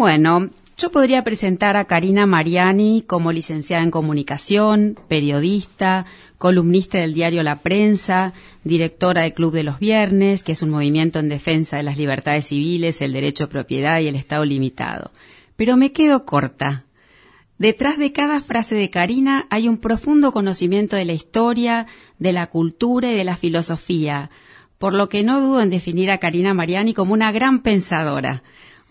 Bueno, yo podría presentar a Karina Mariani como licenciada en comunicación, periodista, columnista del diario La Prensa, directora del Club de los Viernes, que es un movimiento en defensa de las libertades civiles, el derecho a propiedad y el Estado limitado. Pero me quedo corta. Detrás de cada frase de Karina hay un profundo conocimiento de la historia, de la cultura y de la filosofía, por lo que no dudo en definir a Karina Mariani como una gran pensadora.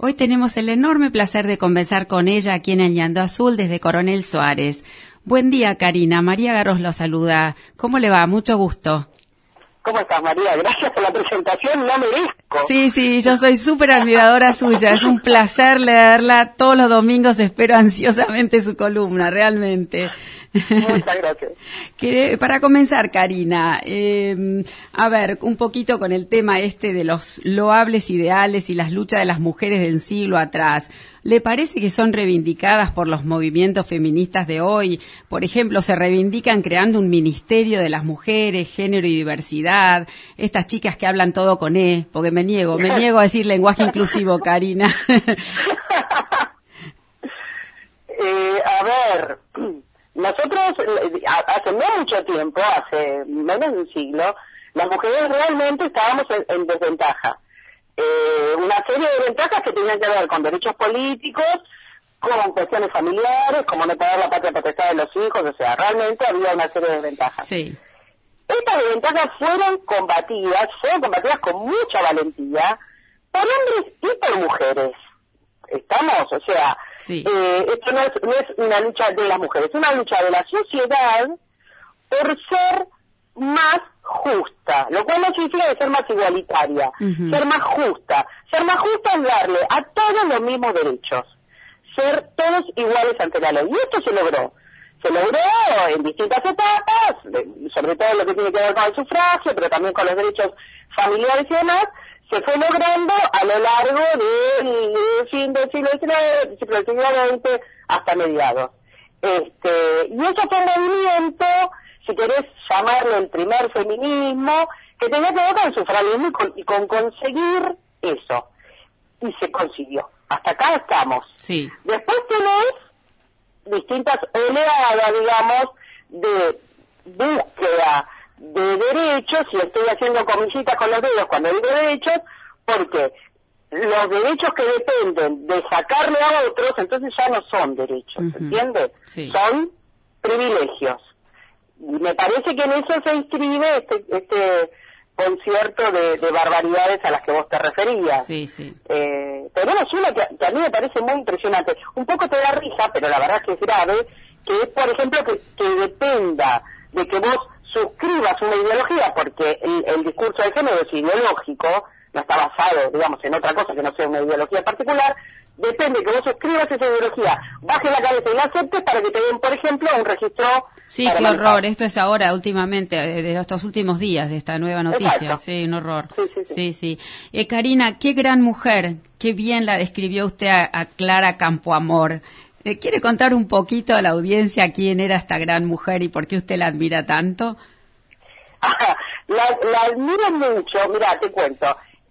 Hoy tenemos el enorme placer de conversar con ella aquí en el Ñando Azul desde Coronel Suárez. Buen día, Karina. María Garros lo saluda. ¿Cómo le va? Mucho gusto. ¿Cómo estás, María? Gracias por la presentación, no merezco. Sí, sí, yo soy súper admiradora suya. Es un placer leerla. Todos los domingos espero ansiosamente su columna, realmente. Muchas gracias. para comenzar, Karina, eh, a ver, un poquito con el tema este de los loables ideales y las luchas de las mujeres del siglo atrás. ¿Le parece que son reivindicadas por los movimientos feministas de hoy? Por ejemplo, se reivindican creando un ministerio de las mujeres, género y diversidad. Estas chicas que hablan todo con E, porque me niego, me niego a decir lenguaje inclusivo, Karina. eh, a ver, nosotros, eh, hace no mucho tiempo, hace menos de un siglo, las mujeres realmente estábamos en, desventaja. Eh, una serie de ventajas que tenían que ver con derechos políticos, con cuestiones familiares, como no pagar la patria potestad de los hijos, o sea, realmente había una serie de ventajas. Sí. Estas desventajas fueron combatidas, fueron combatidas con mucha valentía por hombres y por mujeres. ¿Estamos? O sea, eh, esto no es, no es una lucha de las mujeres, es una lucha de la sociedad por ser más justa, lo cual no significa ser más igualitaria, ser más justa. Ser más justa es darle a todos los mismos derechos, ser todos iguales ante la ley. Y esto se logró. Se logró en distintas etapas, sobre todo lo que tiene que ver con el sufragio, pero también con los derechos familiares y demás, se fue logrando a lo largo del fin del siglo XIX, del siglo XX hasta mediados. Este, y eso fue un movimiento, si querés llamarlo el primer feminismo, que tenía que ver con el sufragismo y con, conseguir eso. Y se consiguió. Hasta acá estamos. Sí. Después tenés distintas oleadas, digamos, de búsqueda de derechos, y estoy haciendo comisitas con los dedos cuando digo derechos, porque los derechos que dependen de sacarle a otros, entonces ya no son derechos, ¿entiendes? Son privilegios. Y me parece que en eso se inscribe este, este concierto de, barbaridades a las que vos te referías. Sí, sí. Eh, tenemos una que, a mí me parece muy impresionante. Un poco te da risa, pero la verdad es que es grave, que es, por ejemplo, que, que dependa de que vos suscribas una ideología, porque el, discurso de género es ideológico, no está basado, digamos, en otra cosa que no sea una ideología particular, depende que vos suscribas esa ideología, bajes la cabeza y la aceptes para que te den, por ejemplo, un registro. Sí, qué horror. Esto es ahora, últimamente, de estos últimos días, de esta nueva noticia. Sí, un horror. Sí, sí. Eh, Karina, qué gran mujer. Qué bien la describió usted a, a Clara Campoamor. ¿Le quiere contar un poquito a la audiencia quién era esta gran mujer y por qué usted la admira tanto? la, admiro mucho, mira, te cuento.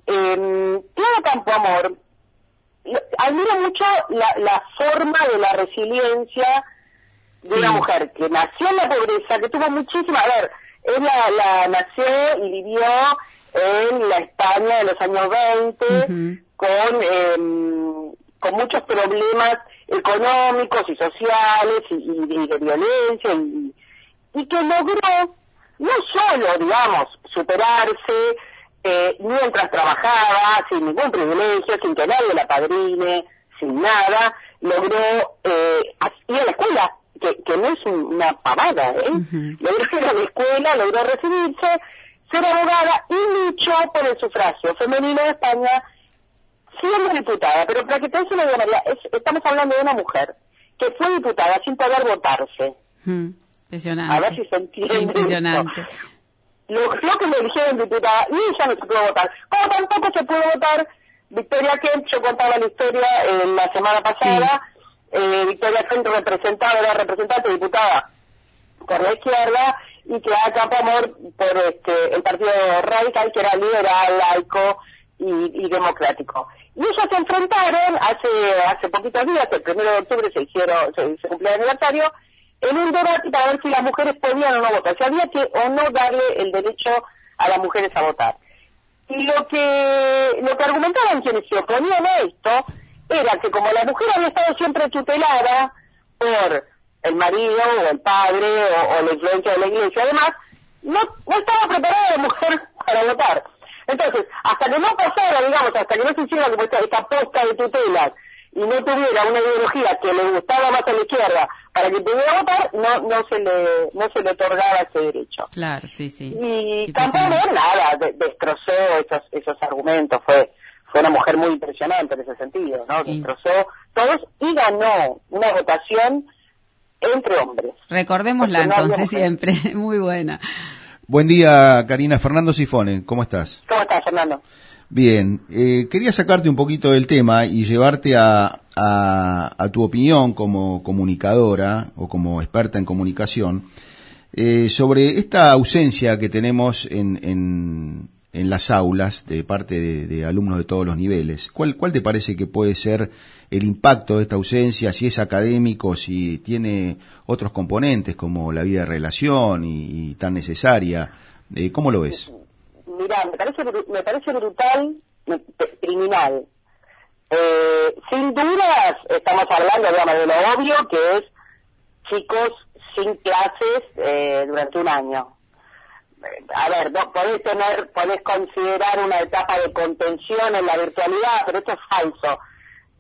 Eh, Clara Campoamor, admiro mucho la, forma de la resiliencia de una mujer que nació en la pobreza, que tuvo muchísima... A ver, ella la, nació y vivió en la España de los años 20, con, em, con muchos problemas económicos y sociales y, de violencia y, que logró no solo, digamos, superarse eh, mientras trabajaba, sin ningún privilegio, sin que nadie la padrine, sin nada, logró eh, ir a la escuela, que, que no es una pavada, ¿eh? Logró ir a la escuela, logró recibirse, ser abogada y luchó por el sufragio femenino de España siendo diputada, pero para que te una idea, estamos hablando de una mujer que fue diputada sin poder votarse. Mm, impresionante. A ver si se entiende. impresionante. Lo, que me eligieron diputada y ella no se pudo votar. Como tampoco se pudo votar Victoria Kent, yo contaba la historia en la semana pasada, eh, Victoria Kent representaba, era representante diputada por la izquierda y que acá amor por este, el partido radical que era liberal, laico y democrático Y ellos se enfrentaron hace hace poquitos días, el primero de octubre se hicieron, se, se cumplió el aniversario, en un debate para ver si las mujeres podían o no votar, si había que o no darle el derecho a las mujeres a votar. Y lo que, lo que argumentaban quienes se oponían a esto era que como la mujer había estado siempre tutelada por el marido o el padre o, la influencia de la iglesia, además, no, no estaba preparada la mujer para votar. Entonces, hasta que no pasara, digamos, hasta que no se hiciera esta posta de tutelas y no tuviera una ideología que le gustaba más a la izquierda para que pudiera votar, no, no se le, no se le otorgaba ese derecho. Claro, sí, sí. Y tampoco nada, destrozó esos, esos argumentos, fue, fue una mujer muy impresionante en ese sentido, ¿no? Destrozó todos y ganó una votación entre hombres. Recordémosla entonces siempre, muy buena. Buen día, Karina. Fernando Sifone, ¿cómo estás? ¿Cómo estás, Fernando? Bien, eh, quería sacarte un poquito del tema y llevarte a, tu opinión como comunicadora o como experta en comunicación eh, sobre esta ausencia que tenemos en, en, en las aulas de parte de, alumnos de todos los niveles. ¿Cuál, ¿Cuál te parece que puede ser el impacto de esta ausencia, si es académico, si tiene otros componentes como la vida de relación y, tan necesaria? Eh, ¿Cómo lo ves? Mira, me parece, me parece brutal, criminal. Eh, sin dudas, estamos hablando, digamos, de lo obvio, que es chicos sin clases eh, durante un año. Eh, a ver, vos podés tener, podés considerar una etapa de contención en la virtualidad, pero esto es falso.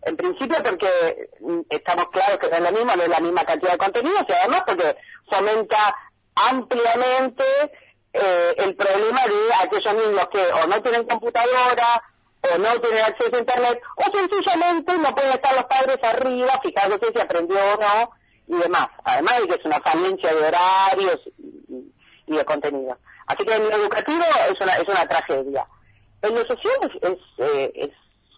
En principio porque mm, estamos claros que no es lo mismo, no es la misma cantidad de contenidos y además porque fomenta ampliamente eh, el problema de aquellos niños que o no tienen computadora o no tienen acceso a internet o sencillamente no pueden estar los padres arriba fijándose si aprendió o no y demás. Además de que es una falencia de horarios y, de contenido. Así que en lo educativo es una, es una tragedia. En lo social es, eh, es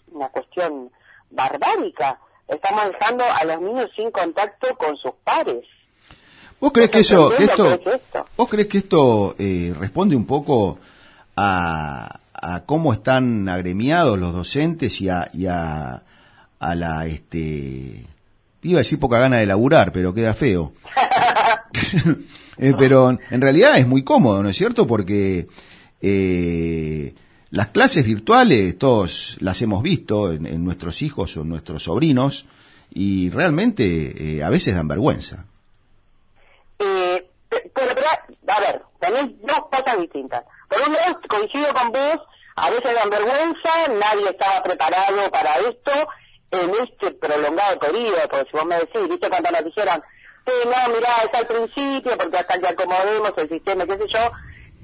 una cuestión barbárica. Estamos dejando a los niños sin contacto con sus pares. ¿Vos crees que eso, esto, vos crees que esto eh, responde un poco a, a, cómo están agremiados los docentes y a, y a, a la, este, iba a decir poca gana de laburar, pero queda feo. Eh, pero en realidad es muy cómodo, ¿no es cierto? Porque eh, las clases virtuales, todos las hemos visto en, nuestros hijos o nuestros sobrinos, y realmente eh, a veces dan vergüenza. También dos cosas distintas. Por un lado, coincido con vos, a veces dan vergüenza, nadie estaba preparado para esto en este prolongado periodo, porque si vos me decís, viste cuando nos dijeron, sí, no, mirá, es al principio, porque hasta que acomodemos el sistema, qué sé yo,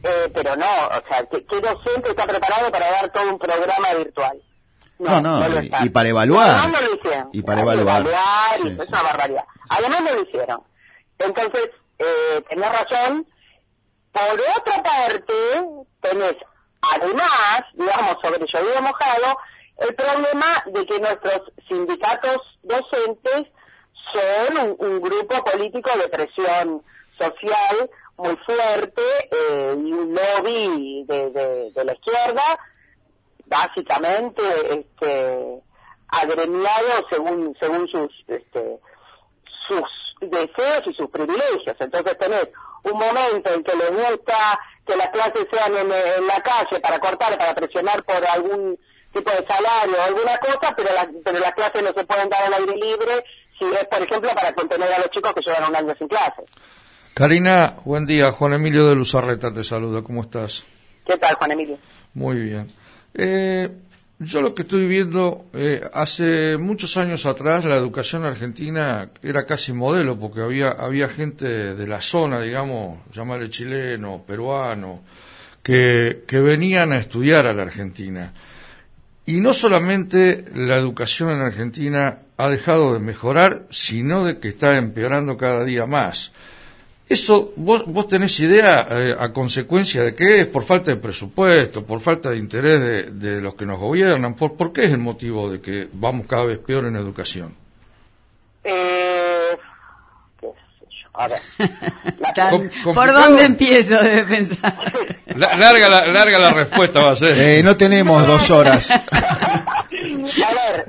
eh, pero no, o sea, ¿qué, docente está preparado para dar todo un programa virtual? No, no, y, para evaluar. Además no lo hicieron. Y para evaluar. Es una barbaridad. Además no lo hicieron. Entonces, eh, tenés razón. Por otra parte, tenés, además, digamos, sobre llovido mojado, el problema de que nuestros sindicatos docentes son un, grupo político de presión social muy fuerte eh, y un lobby de, de, la izquierda, básicamente este, agremiado según según sus este, sus deseos y sus privilegios. Entonces tenés un momento en que les gusta que las clases sean en, en la calle para cortar, para presionar por algún tipo de salario o alguna cosa, pero, pero las clases no se pueden dar al aire libre si es, por ejemplo, para contener a los chicos que llevan un año sin clases. Karina, buen día. Juan Emilio de Luzarreta te saluda. ¿Cómo estás? ¿Qué tal, Juan Emilio? Muy bien. Eh, yo lo que estoy viendo, eh, hace muchos años atrás la educación argentina era casi modelo, porque había, había gente de la zona, digamos, llamarle chileno, peruano, que, que venían a estudiar a la Argentina. Y no solamente la educación en Argentina ha dejado de mejorar, sino de que está empeorando cada día más. ¿Eso vos, vos tenés idea eh, a consecuencia de qué es? ¿Por falta de presupuesto? ¿Por falta de interés de, los que nos gobiernan? ¿Por, ¿Por qué es el motivo de que vamos cada vez peor en educación? Eh, a ver. ¿Por dónde empiezo de pensar? larga, la, larga la respuesta va a ser. Eh, no tenemos dos horas. a ver,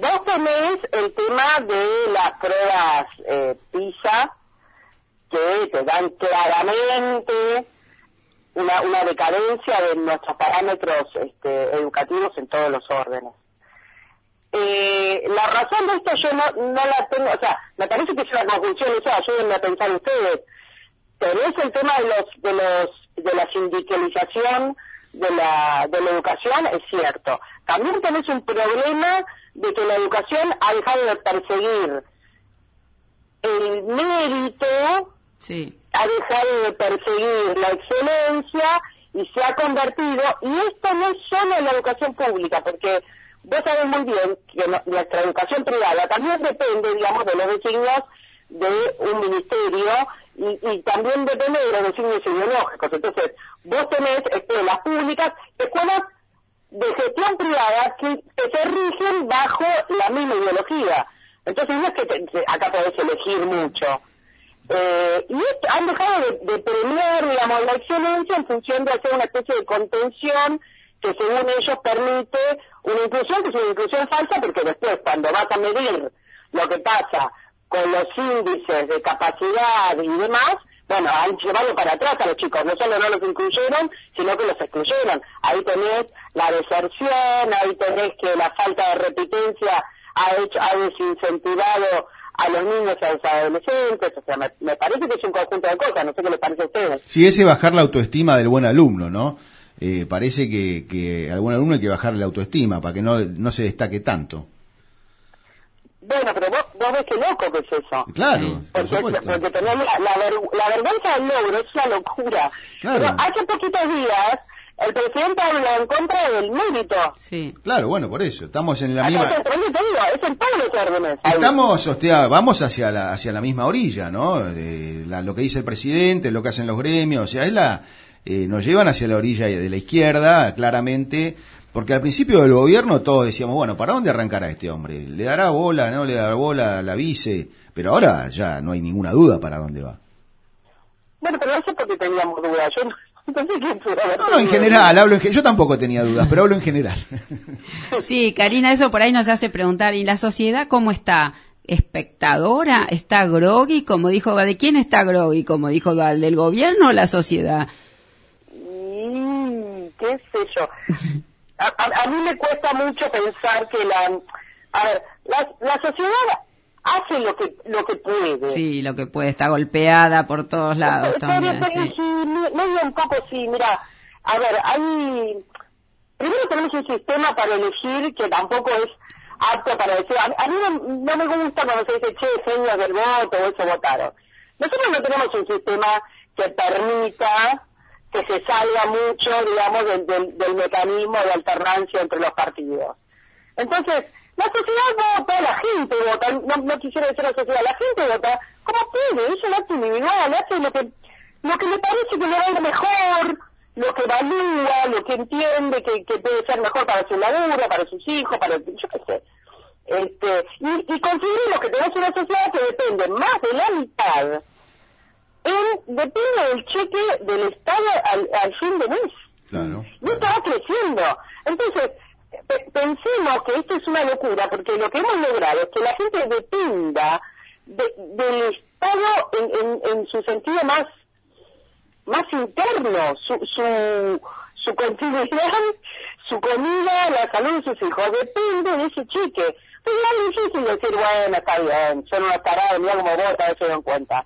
vos tenés el tema de las pruebas eh, PISA, que te dan claramente una, una decadencia de nuestros parámetros este, educativos en todos los órdenes. Eh, la razón de esto yo no, no la tengo, o sea, me parece que es una conclusión, eso ayúdenme a pensar ustedes. Tenés el tema de los, de los, de la sindicalización de la, de la educación, es cierto. También tenés un problema de que la educación ha dejado de perseguir el mérito, ha dejado de perseguir la excelencia y se ha convertido, y esto no es solo en la educación pública, porque vos sabés muy bien que nuestra educación privada también depende, digamos, de los designios de un ministerio y, también depende de los designios ideológicos. Entonces, vos tenés escuelas públicas, escuelas de gestión privada que, se rigen bajo la misma ideología. Entonces, no es que acá podés elegir mucho. Eh, y han dejado de, de premiar, digamos, la excelencia en función de hacer una especie de contención que según ellos permite una inclusión que es una inclusión falsa porque después cuando vas a medir lo que pasa con los índices de capacidad y demás, bueno, han llevado para atrás a los chicos, no solo no los incluyeron, sino que los excluyeron. Ahí tenés la deserción, ahí tenés que la falta de repitencia ha hecho, ha desincentivado a los niños y a los adolescentes, o sea, me, me, parece que es un conjunto de cosas, no sé qué les parece a ustedes. Sí, ese bajar la autoestima del buen alumno, ¿no? eh, parece que, que a algún alumno hay que bajarle la autoestima para que no, no se destaque tanto. Bueno, pero vos, vos ves qué loco que es eso. Claro, porque, porque tenemos la, la, vergüenza del logro, es una locura. Claro. Pero hace poquitos días el presidente habló en contra del mérito. Sí. Claro, bueno, por eso. Estamos en la misma... Es en todos los órdenes. Estamos, hostia, vamos hacia la, hacia la misma orilla, ¿no? De la, lo que dice el presidente, lo que hacen los gremios, o sea, es la eh, nos llevan hacia la orilla de la izquierda, claramente, porque al principio del gobierno todos decíamos, bueno, ¿para dónde arrancará este hombre? ¿Le dará bola, no le dará bola a la vice? Pero ahora ya no hay ninguna duda para dónde va. Bueno, pero no sé por qué teníamos dudas. Yo no, no, en general, hablo en, yo tampoco tenía dudas, pero hablo en general. Sí, Karina, eso por ahí nos hace preguntar, ¿y la sociedad cómo está? ¿Espectadora? ¿Está groggy? Como dijo, ¿de quién está groggy? Como dijo, ¿del gobierno o la sociedad? qué sé yo. A, mí me cuesta mucho pensar que la... A ver, la, sociedad hace lo que lo que puede. Sí, lo que puede, está golpeada por todos lados pero, también. Pero, sí, medio un poco sí, mira, a ver, hay... Primero tenemos un sistema para elegir que tampoco es apto para decir... A, mí no, me gusta cuando se dice, che, señas del voto o eso votaron. Nosotros no tenemos un sistema que permita que se salga mucho, digamos, del, del, mecanismo de alternancia entre los partidos. Entonces, la sociedad vota, la gente vota, no, no, quisiera decir la sociedad, la gente vota como puede, es un acto individual, hace lo que, lo que le parece que le va a ir mejor, lo que evalúa, lo que entiende que, que puede ser mejor para su laburo, para sus hijos, para, yo qué sé. Este, y, y consideremos que tenemos una sociedad que depende más de la mitad depende del cheque del Estado al, fin de mes. Claro, y esto va creciendo. Entonces, pensemos que esto es una locura, porque lo que hemos logrado es que la gente dependa del Estado en, en, su sentido más, más interno, su, su, su continuidad, su comida, la salud de sus hijos, depende de ese cheque. Es muy difícil decir, bueno, está bien, son unos tarados, mira como vota, eso se dan cuenta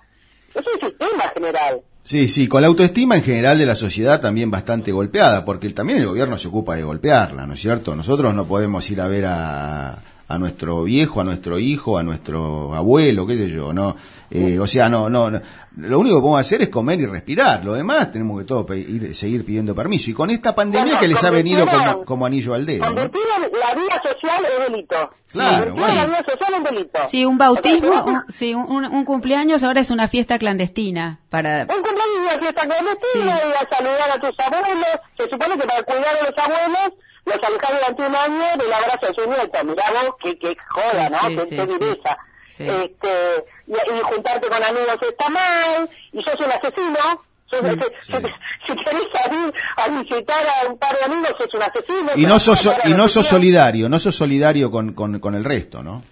es un sistema general. Sí, sí, con la autoestima en general de la sociedad también bastante golpeada, porque también el gobierno se ocupa de golpearla, ¿no es cierto? Nosotros no podemos ir a ver a, a nuestro viejo, a nuestro hijo, a nuestro abuelo, qué sé yo, ¿no? Eh, o sea, no, no, lo único que podemos hacer es comer y respirar, lo demás tenemos que todo seguir pidiendo permiso. Y con esta pandemia que les ha venido como, anillo al dedo. Convertir la vida social es delito. Claro, la vida social es delito. Sí, un bautismo, un, sí, un, cumpleaños ahora es una fiesta clandestina. para Un cumpleaños es una fiesta clandestina y a saludar a tus abuelos. Se supone que para cuidar a los abuelos los alejas durante un año del abrazo de su nieto. Mirá vos, que, que joda, ¿no? Sí, qué, Este, y, juntarte con amigos está mal, y sos un asesino, Si, querés salir a visitar a un par de amigos, sos un asesino. Y no sos, y no sos solidario, no sos solidario con, con, con el resto, ¿no?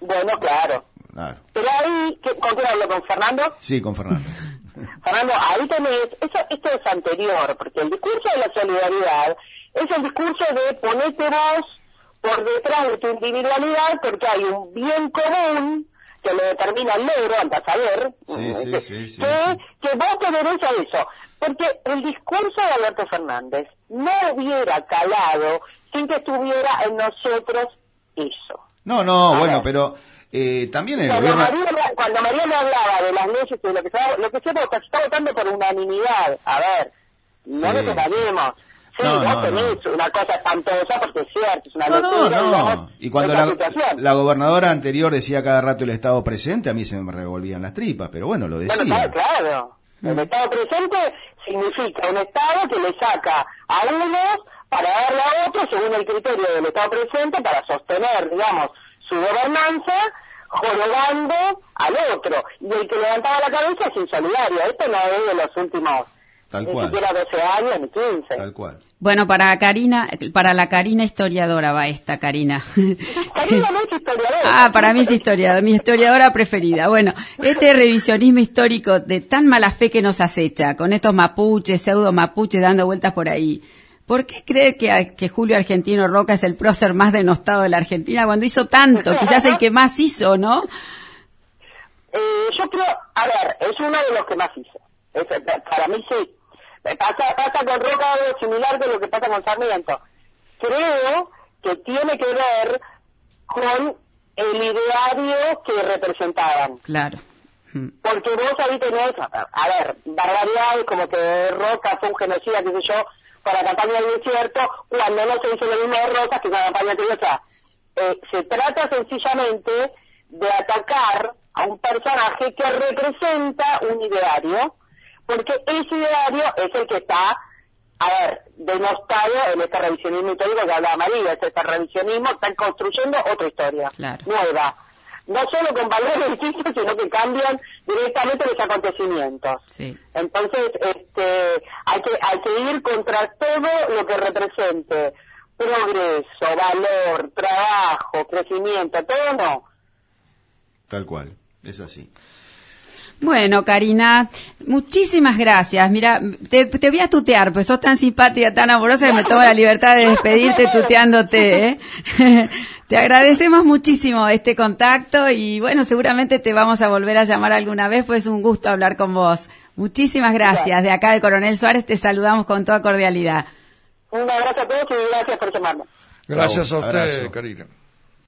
Bueno, claro. claro. Pero ahí, ¿con quién hablo? ¿Con Fernando? Sí, con Fernando. Fernando, ahí tenés, eso, esto es anterior, porque el discurso de la solidaridad es el discurso de ponete vos por detrás de tu individualidad porque hay un bien común que lo determina el negro, anda a saber, que, que vos te a eso. Porque el discurso de Alberto Fernández no hubiera calado sin que estuviera en nosotros eso. No, no, bueno, pero eh, también el cuando gobierno... María, cuando María me hablaba de las leyes y lo que se lo que se está votando por unanimidad, a ver, no nos engañemos. Sí, no, vos tenés una cosa espantosa porque es cierto, es una no, no, no. Y cuando la, la, gobernadora anterior decía cada rato el Estado presente, a mí se me revolvían las tripas, pero bueno, lo decía. Bueno, claro, El mm. Estado presente significa un Estado que le saca a unos para darle a otros según el criterio del Estado presente para sostener, digamos, su gobernanza jorobando al otro. Y el que levantaba la cabeza es insolidario. Esto no es de los últimos Tal ni siquiera 12 años ni 15. Tal cual. Bueno, para Karina, para la Karina historiadora va esta, Karina. Karina no es historiadora. Ah, para mí es historiadora, mi historiadora preferida. Bueno, este revisionismo histórico de tan mala fe que nos acecha, con estos mapuches, pseudo mapuches dando vueltas por ahí. ¿Por qué cree que, que, Julio Argentino Roca es el prócer más denostado de la Argentina cuando hizo tanto? Quizás el que más hizo, ¿no? Eh, yo creo, a ver, es uno de los que más hizo. para mí sí. Pasa, pasa con Roca algo similar de lo que pasa con Sarmiento. Creo que tiene que ver con el ideario que representaban. Claro. Mm. Porque vos ahí tenés, a ver, barbaridades como que Roca fue un genocida, qué sé yo, para la campaña del desierto, cuando no se hizo lo mismo de Rosas que con la campaña anterior. Eh, se trata sencillamente de atacar a un personaje que representa un ideario, porque ese ideario es el que está, a ver, denostado en este revisionismo histórico que habla María, este revisionismo, están construyendo otra historia, nueva no solo con valores distintos, sino que cambian directamente los acontecimientos. Entonces, este, hay que, hay que ir contra todo lo que represente progreso, valor, trabajo, crecimiento, todo no. Tal cual, es así. Bueno, Karina, muchísimas gracias. Mira, te, voy a tutear, pues sos tan simpática, tan amorosa que me tomo la libertad de despedirte tuteándote. ¿eh? te agradecemos muchísimo este contacto y bueno, seguramente te vamos a volver a llamar alguna vez, pues es un gusto hablar con vos. Muchísimas gracias. De acá de Coronel Suárez te saludamos con toda cordialidad. Un abrazo a todos y gracias por llamarnos. Gracias a usted, Karina.